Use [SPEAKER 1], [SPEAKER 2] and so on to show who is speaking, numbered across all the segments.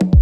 [SPEAKER 1] Thank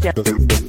[SPEAKER 2] step.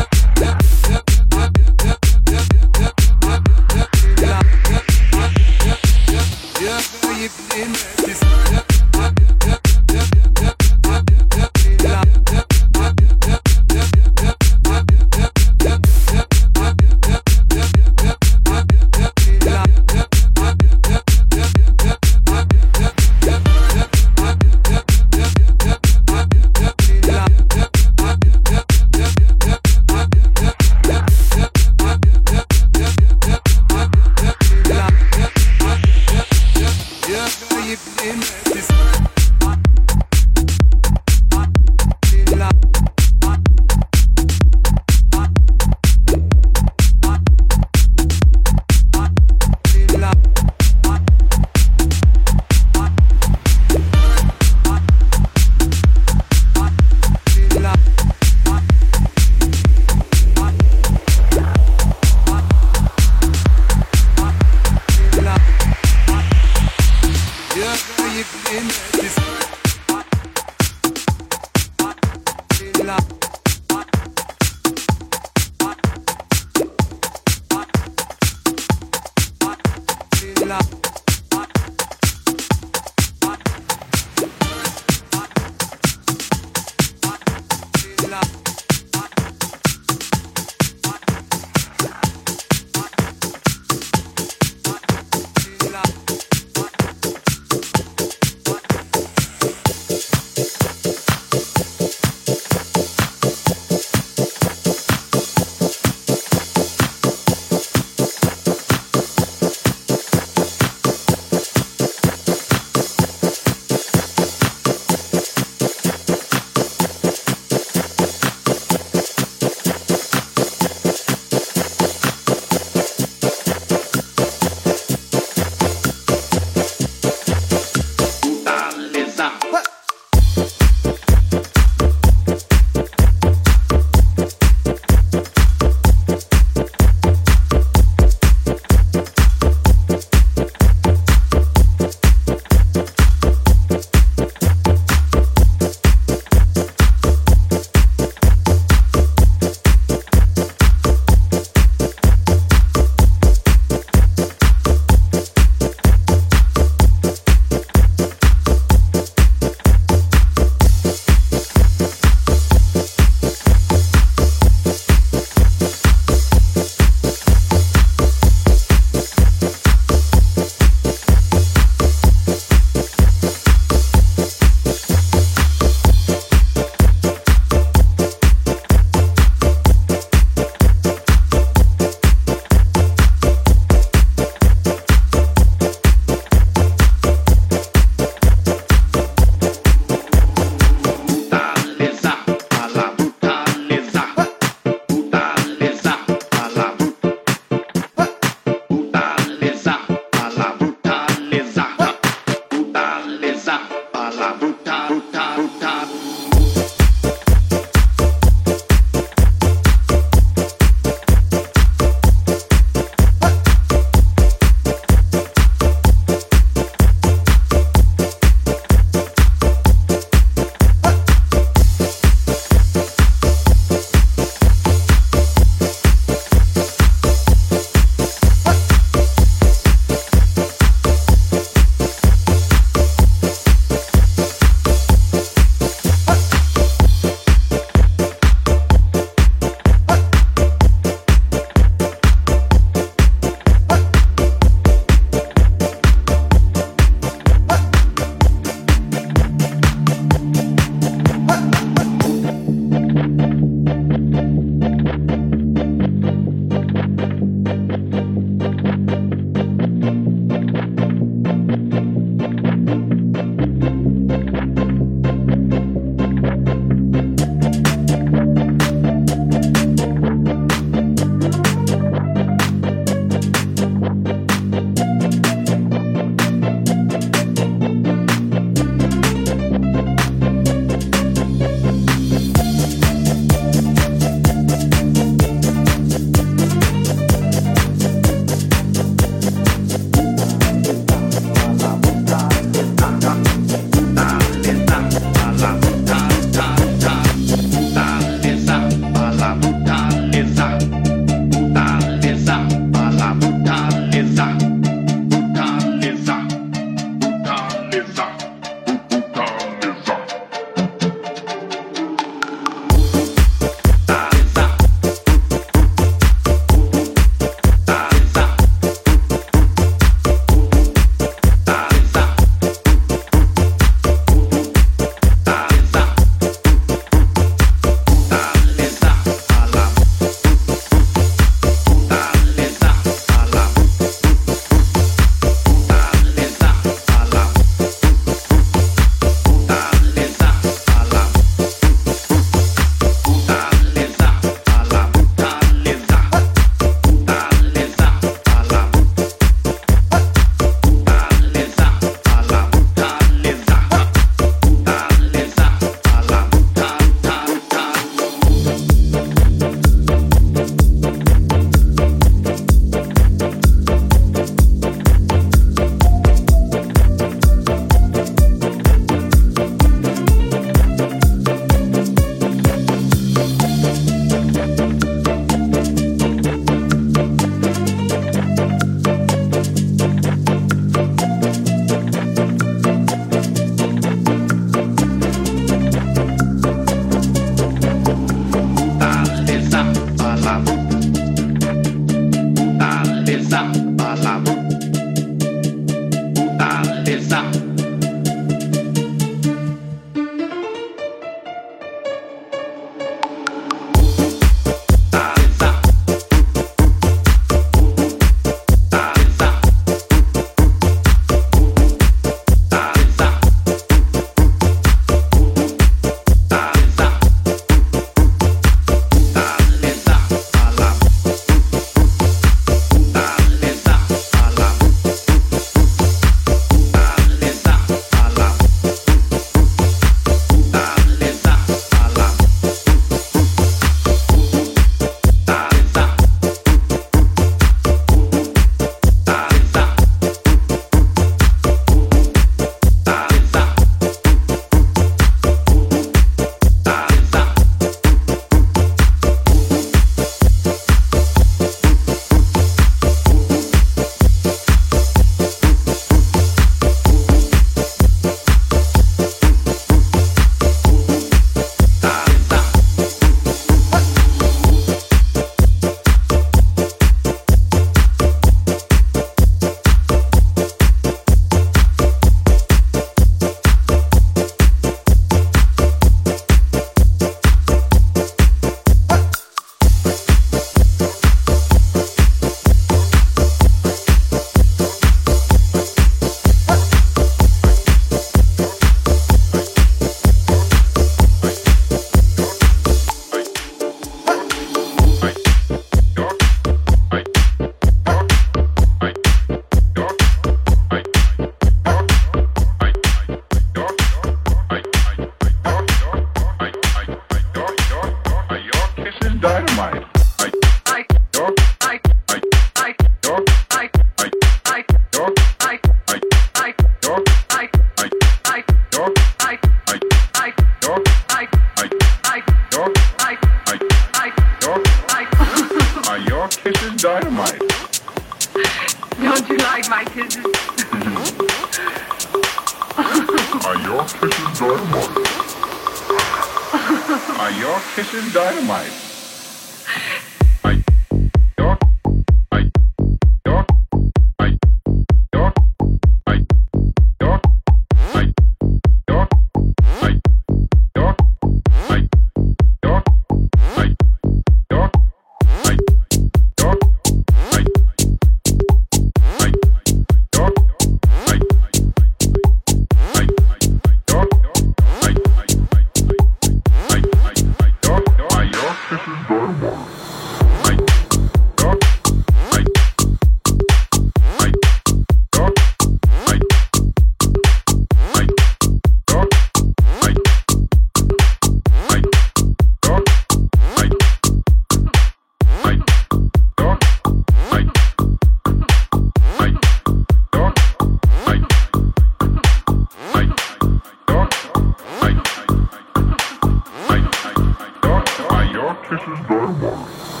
[SPEAKER 2] Black Kisses Dynamite.